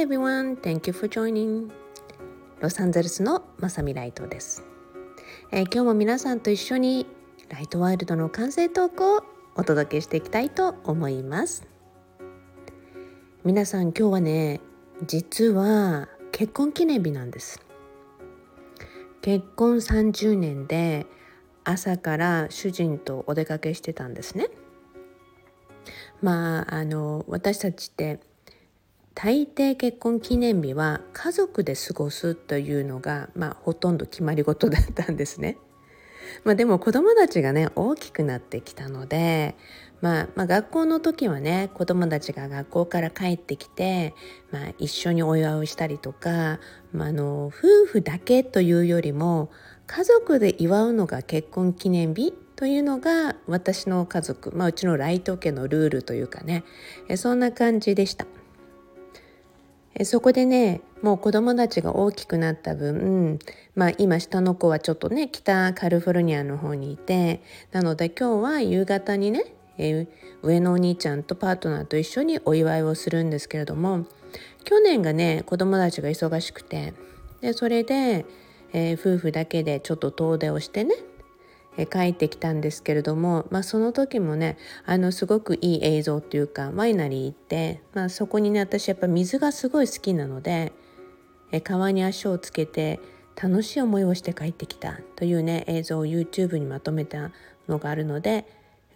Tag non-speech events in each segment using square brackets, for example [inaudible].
everyone, thank you for joining. ロサンゼルスのまさみライトです、えー、今日も皆さんと一緒にライトワールドの完成トークをお届けしていきたいと思います。皆さん今日はね、実は結婚記念日なんです。結婚30年で朝から主人とお出かけしてたんですね。まああの私たちって大抵結婚記念日は家族で過ごすというのが、まあ、ほとんど決まり事だったんですね。[laughs] まあ、でも子どもたちがね大きくなってきたので、まあ、まあ学校の時はね子どもたちが学校から帰ってきて、まあ、一緒にお祝いをしたりとか、まあ、あの夫婦だけというよりも家族で祝うのが結婚記念日というのが私の家族、まあ、うちのライト家のルールというかねそんな感じでした。そこでねもう子供たちが大きくなった分、まあ、今下の子はちょっとね北カリフォルニアの方にいてなので今日は夕方にね、え、上のお兄ちゃんとパートナーと一緒にお祝いをするんですけれども去年がね子供たちが忙しくてでそれで、えー、夫婦だけでちょっと遠出をしてねえ帰ってきたんですけれども、まあ、その時もねあのすごくいい映像っていうかワイナリー行って、まあ、そこにね私やっぱ水がすごい好きなのでえ川に足をつけて楽しい思いをして帰ってきたというね映像を YouTube にまとめたのがあるので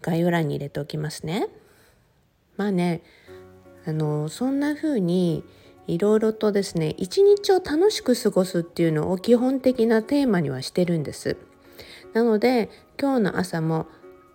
概要欄に入れておきますね。まあねあのそんな風にいろいろとですね一日を楽しく過ごすっていうのを基本的なテーマにはしてるんです。なので今日の朝も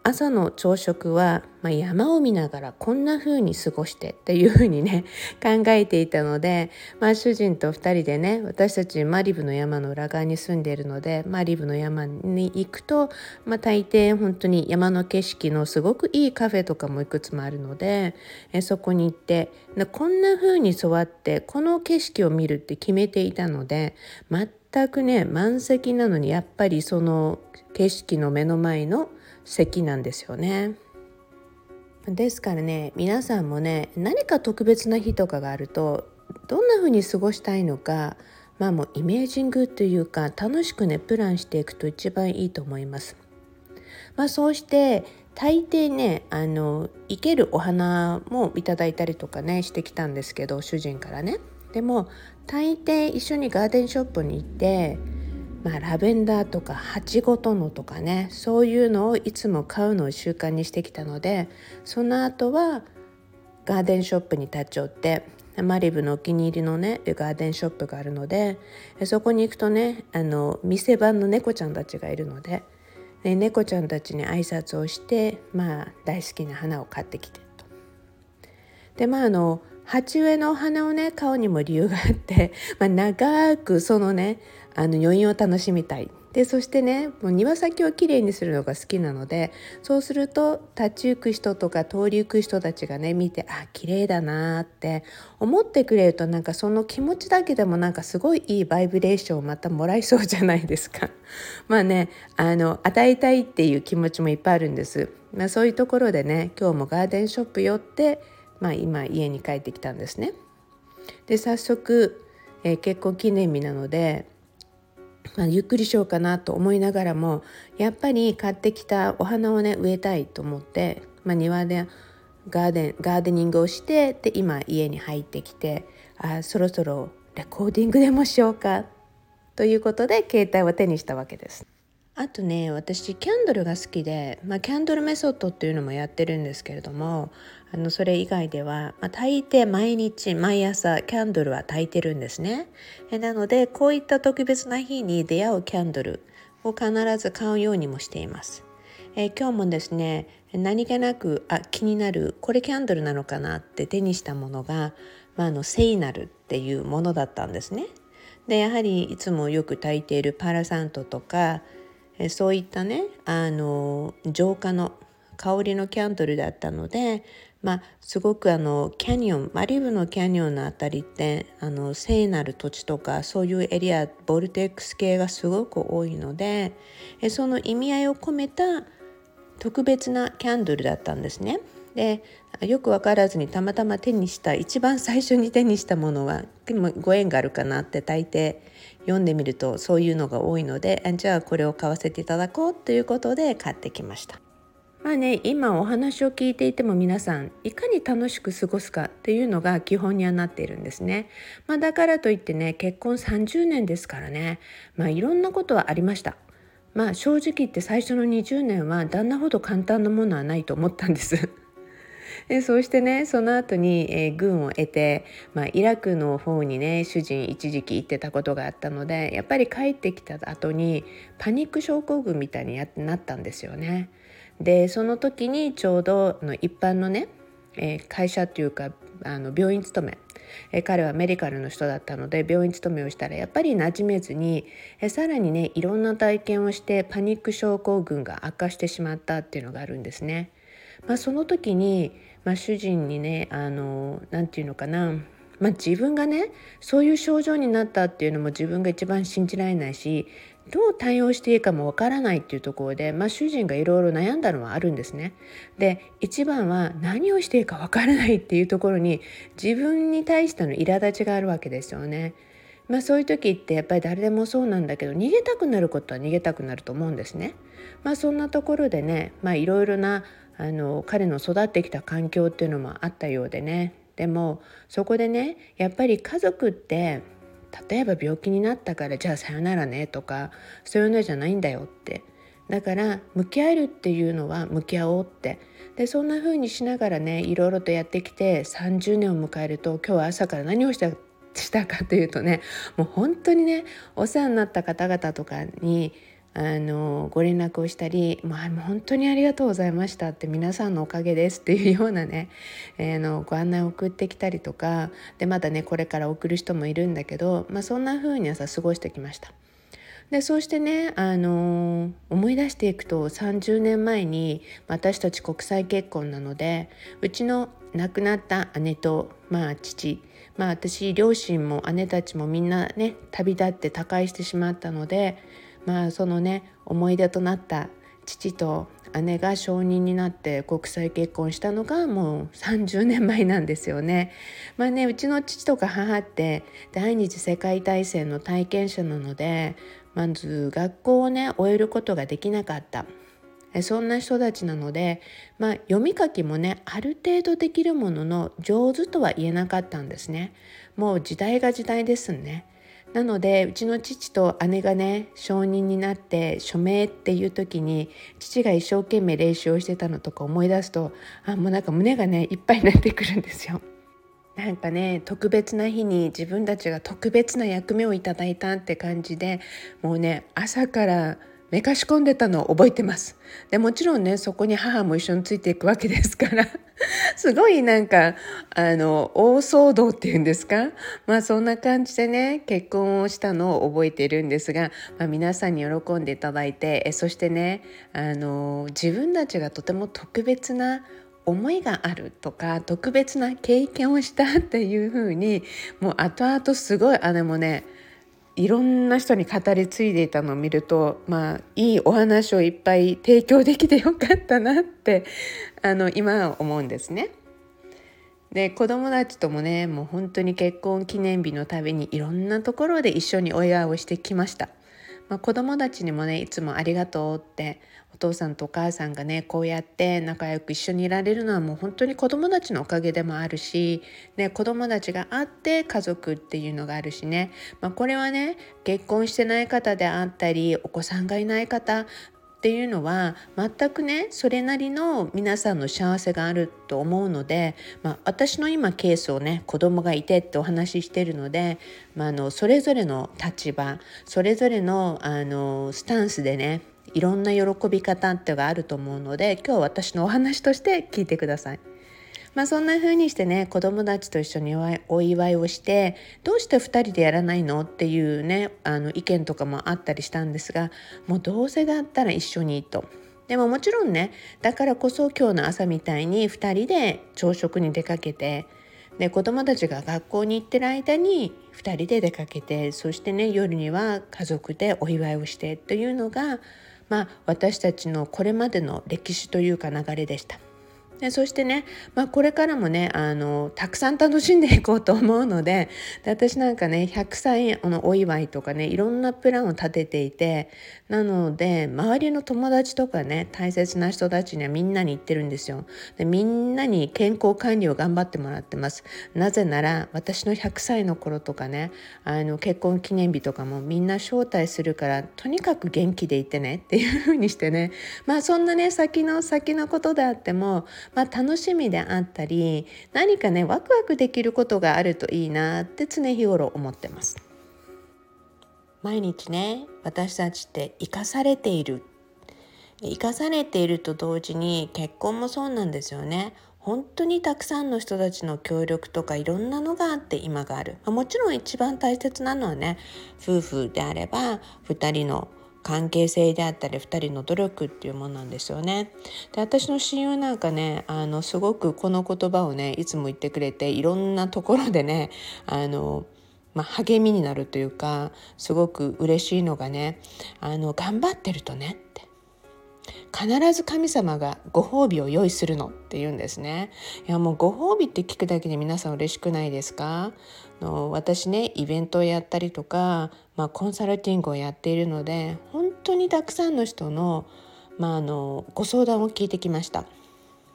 朝の朝食は、まあ、山を見ながらこんな風に過ごしてっていう風にね [laughs] 考えていたので、まあ、主人と2人でね私たちマリブの山の裏側に住んでいるのでマリブの山に行くと、まあ、大抵本当に山の景色のすごくいいカフェとかもいくつもあるのでえそこに行ってこんな風に座ってこの景色を見るって決めていたので全くね満席なのにやっぱりその景色の目の前の席なんですよね。ですからね皆さんもね何か特別な日とかがあるとどんな風に過ごしたいのかまあもうイメージングというか楽しくねプランしていくと一番いいと思います。まあ、そうして大抵ねあの生けるお花もいただいたりとかねしてきたんですけど主人からね。でも大抵一緒にガーデンショップに行ってまあ、ラベンダーとか鉢ごとのとかねそういうのをいつも買うのを習慣にしてきたのでその後はガーデンショップに立ち寄ってマリブのお気に入りのねガーデンショップがあるのでそこに行くとねあの店番の猫ちゃんたちがいるのでで猫ちゃんたちに挨拶をしてまあ大好きな花を買ってきてと。でまああの鉢植えのお花をね買うにも理由があって、[laughs] まあ、長くそのねあの余韻を楽しみたいでそしてねもう庭先をきれいにするのが好きなのでそうすると立ち行く人とか通り行く人たちがね見てあ綺麗だなって思ってくれるとなんかその気持ちだけでもなんかすごいいいバイブレーションをまたもらいそうじゃないですか。[laughs] まあねあの与えたいっていう気持ちもいっぱいあるんです。まあ、そういうところでね今日もガーデンショップ寄って、まあ、今家に帰ってきたんですね。で早速、えー、結婚記念日なのでまあ、ゆっくりしようかなと思いながらもやっぱり買ってきたお花をね植えたいと思って、まあ、庭でガーデンガーデニングをしてで今家に入ってきてあそろそろレコーディングでもしようかということで携帯を手にしたわけです。あとね私キャンドルが好きで、まあ、キャンドルメソッドっていうのもやってるんですけれどもあのそれ以外では、まあ、大抵毎日毎朝キャンドルは焚いてるんですね。えなのでこういった特別な日に出会うキャンドルを必ず買うようにもしています。え今日もですね何気なくあ気になるこれキャンドルなのかなって手にしたものが、まあ、あのセイナルっていうものだったんですね。でやはりいつもよく焚いているパラサントとかえそういったねあの浄化の香りのキャンドルだったので、まあ、すごくあのキャニオンマリブのキャニオンの辺りってあの聖なる土地とかそういうエリアボルテックス系がすごく多いのでえその意味合いを込めた特別なキャンドルだったんですね。でよく分からずにたまたま手にした一番最初に手にしたものはでもご縁があるかなって大抵読んでみるとそういうのが多いのでじゃあこれを買わせていただこうということで買ってきました。まあね今お話を聞いていても皆さんいかに楽しく過ごすかっていうのが基本にはなっているんですね。まあ、だからといってね結婚30年ですからねまあいろんなことはありました。まあ正直言って最初の20年は旦那ほど簡単なものはないと思ったんです。でそうしてねその後に、えー、軍を得て、まあ、イラクの方にね主人一時期行ってたことがあったのでやっぱり帰ってきた後にパニック症候群みたいになったんですよね。でその時にちょうどの一般のね、えー、会社っていうかあの病院勤めえ彼はメディカルの人だったので病院勤めをしたらやっぱり馴染めずにえさらにねいろんな体験をしてパニック症候群が悪化してしまったっていうのがあるんですね。まあ、その時に、まあ、主人にねあのなんていうのかなまあ、自分がねそういう症状になったっていうのも自分が一番信じられないしどう対応していいかもわからないっていうところで、まあ、主人がいろいろ悩んだのはあるんですね。で一番は何をしていいかわからないっていうところに自分に対しての苛立ちがあるわけですよね。まあ、そういう時ってやっぱり誰でもそうなんだけど逃げたくなることは逃げたくなると思うんですね。まあ、そんなところでねいろいろなあの彼の育ってきた環境っていうのもあったようでね。でもそこでねやっぱり家族って例えば病気になったからじゃあさよならねとかそういうのじゃないんだよって。だから向き合えるっていうのは向き合おうって。でそんな風にしながらねいろいろとやってきて30年を迎えると今日は朝から何をしたしたかというとねもう本当にねお世話になった方々とかにあのご連絡をしたり、まあ、本当にありがとうございましたって皆さんのおかげですっていうようなね、えー、のご案内を送ってきたりとかでまだねこれから送る人もいるんだけど、まあ、そんな風に朝過ごしてきました。でそうしてね、あのー、思い出していくと30年前に私たち国際結婚なのでうちの亡くなった姉と、まあ、父まあ私両親も姉たちもみんなね旅立って他界してしまったのでまあそのね思い出となった父と姉が証人になって国際結婚したのがもう30年前なんですよね。まあねうちの父とか母って第二次世界大戦の体験者なのでまず学校をね終えることができなかった。そんな人たちなので、まあ、読み書きもねある程度できるものの上手とは言えなかったんですね。もう時代が時代ですね。なのでうちの父と姉がね証人になって署名っていう時に父が一生懸命練習をしてたのとか思い出すとあもうなんか胸がねいっぱいになってくるんですよ。[laughs] なんかね特別な日に自分たちが特別な役目をいただいたって感じでもうね朝からめかし込んでたのを覚えてます。でもちろんねそこに母も一緒についていくわけですから。[laughs] すごいなんかあの大騒動っていうんですか？まあそんな感じでね結婚をしたのを覚えているんですが、まあ、皆さんに喜んでいただいてえそしてねあの自分たちがとても特別な思いがあるとか特別な経験をしたっていう風にもう後々すごい姉もねいろんな人に語り継いでいたのを見るとまあいいお話をいっぱい提供できてよかったなって [laughs] あの今は思うんですね。で子供たちともねもう本当に結婚記念日のたびにいろんなところで一緒にお祝いをしてきました。まあ、子供たちにもねいつもありがとうって父さんとお母さんがねこうやって仲良く一緒にいられるのはもう本当に子供たちのおかげでもあるし、ね、子供たちがあって家族っていうのがあるしね、まあ、これはね結婚してない方であったりお子さんがいない方っていうのは全くねそれなりの皆さんの幸せがあると思うので、まあ、私の今ケースをね子供がいてってお話ししてるので、ま、あのそれぞれの立場それぞれのあのスタンスでねいろんな喜び方ってがあると思うので今日は私のお話として聞いてください。まあ、そんな風にしてね子供たちと一緒にお祝いをしてどうして2人でやらないのっていうねあの意見とかもあったりしたんですがもうどうせだったら一緒にと。でももちろんねだからこそ今日の朝みたいに2人で朝食に出かけてで子供たちが学校に行ってる間に2人で出かけてそしてね夜には家族でお祝いをしてというのがまあ私たちのこれまでの歴史というか流れでした。でそしてね、まあ、これからもねあのたくさん楽しんでいこうと思うのでで私なんかね100歳のお祝いとかねいろんなプランを立てていてなので周りの友達とかね大切な人たちにはみんなに言ってるんですよ。でみんなに健康管理を頑張ってもらってます。なぜなら私の100歳の頃とかねあの結婚記念日とかもみんな招待するからとにかく元気でいてねっていうふうにしてね。まあそんなね先の先のことであってもまあ、楽しみであったり何かねワクワクできることがあるといいなって常日頃思ってます。毎日ね私たちって生かされている。生かされていると同時に結婚もそうなんですよね。本当にたくさんの人たちの協力とかいろんなのがあって今がある。もちろん一番大切なのはね夫婦であれば2人の関係性であったり2人の努力っていうものなんですよね。で私の親友なんかねあのすごくこの言葉をねいつも言ってくれていろんなところでねあのまあ、励みになるというかすごく嬉しいのがねあの頑張ってるとねって。必ず神様がご褒美を用意するのって言うんですね。いやもうご褒美って聞くだけで皆さん嬉しくないですか？の私ねイベントをやったりとか、まあ、コンサルティングをやっているので本当にたくさんの人の,、まあ、あのご相談を聞いてきました。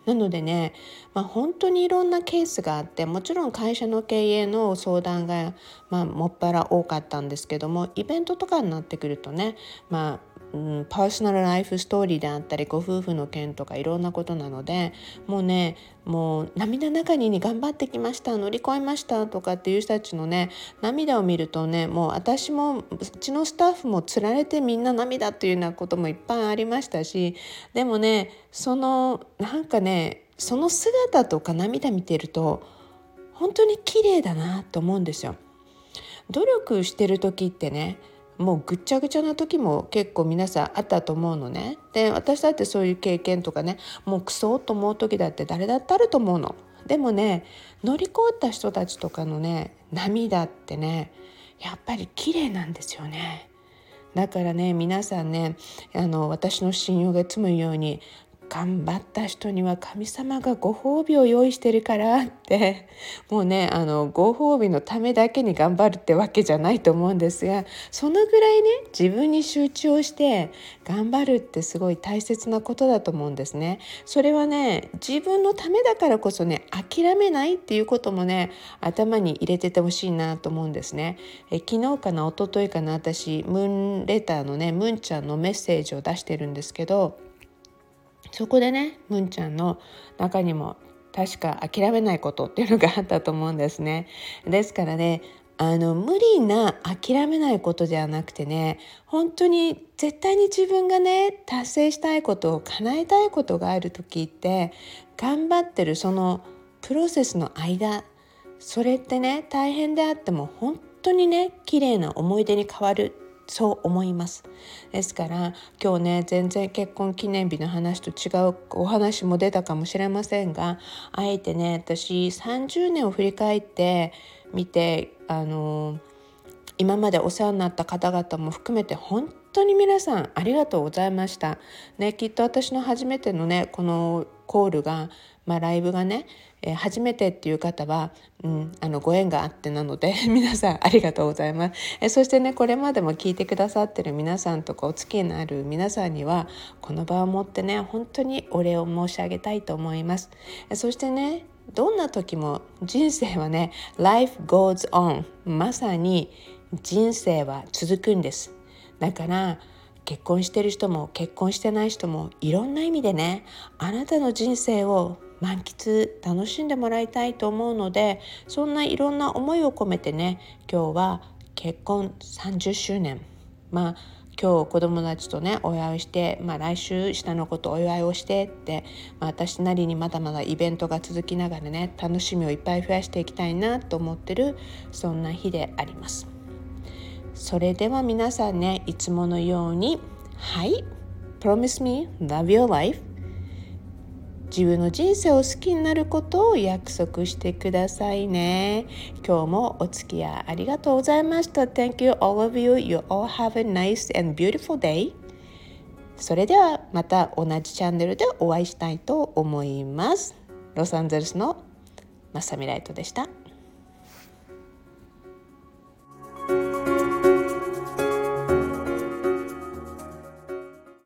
なのでね、まあ、本当にいろんなケースがあってもちろん会社の経営の相談が、まあ、もっぱら多かったんですけどもイベントとかになってくるとね、まあ、うん、パーソナルライフストーリーであったりご夫婦の件とかいろんなことなのでもうねもう涙なかに頑張ってきました乗り越えましたとかっていう人たちのね涙を見るとねもう私もうちのスタッフもつられてみんな涙っていうようなこともいっぱいありましたしでもねそのなんかねその姿とか涙見てると本当に綺麗だなと思うんですよ。努力してる時ってねもうぐっちゃぐちゃな時も結構皆さんあったと思うのね。で私だってそういう経験とかねもうクソと思う時だって誰だってあると思うの。でもね乗り越えた人たちとかのね涙ってねやっぱり綺麗なんですよね。だからね皆さんねあの私の親友がいつも言うように頑張った人には神様がご褒美を用意してるからって [laughs] もうねあのご褒美のためだけに頑張るってわけじゃないと思うんですがそのぐらいね自分に集中をして頑張るってすごい大切なことだと思うんですね。それはね自分のためだからこそね諦めないっていうこともね頭に入れててほしいなと思うんですね。え昨日かな一昨日かな私ムーンレターのねムンちゃんのメッセージを出してるんですけどそこでねむんちゃんの中にも確か諦めないことっていうのがあったと思うんですね。ですからねあの無理な諦めないことではなくてね本当に絶対に自分がね達成したいことを叶えたいことがある時って頑張ってるそのプロセスの間それってね大変であっても本当にね綺麗な思い出に変わるそう思いますですから今日ね全然結婚記念日の話と違うお話も出たかもしれませんがあえてね私30年を振り返ってみてあの今までお世話になった方々も含めて本当に皆さんありがとうございました。ね、きっと私の初めてのねこのコールが、まあ、ライブがね、えー、初めてっていう方は、うん、あのご縁があってなので [laughs] 皆さんありがとうございます、えー、そしてねこれまでも聞いてくださってる皆さんとかお付き合いのある皆さんにはこの場を持ってね本当にお礼を申し上げたいと思います、えー、そしてねどんな時も人生はね Life goes on まさに人生は続くんです。だから結婚してる人も結婚してない人もいろんな意味でねあなたの人生を満喫楽しんでもらいたいと思うのでそんないろんな思いを込めてね今日は結婚30周年まあ今日子供たちとねお祝いして、まあ、来週下の子とお祝いをしてって、まあ、私なりにまだまだイベントが続きながらね楽しみをいっぱい増やしていきたいなと思ってるそんな日であります。それでは皆さんねいつものようにはい Promise me love your life 自分の人生を好きになることを約束してくださいね今日もお付き合いありがとうございました Thank you all of you you all have a nice and beautiful day それではまた同じチャンネルでお会いしたいと思います。ロサンゼルスのマサミライトでした。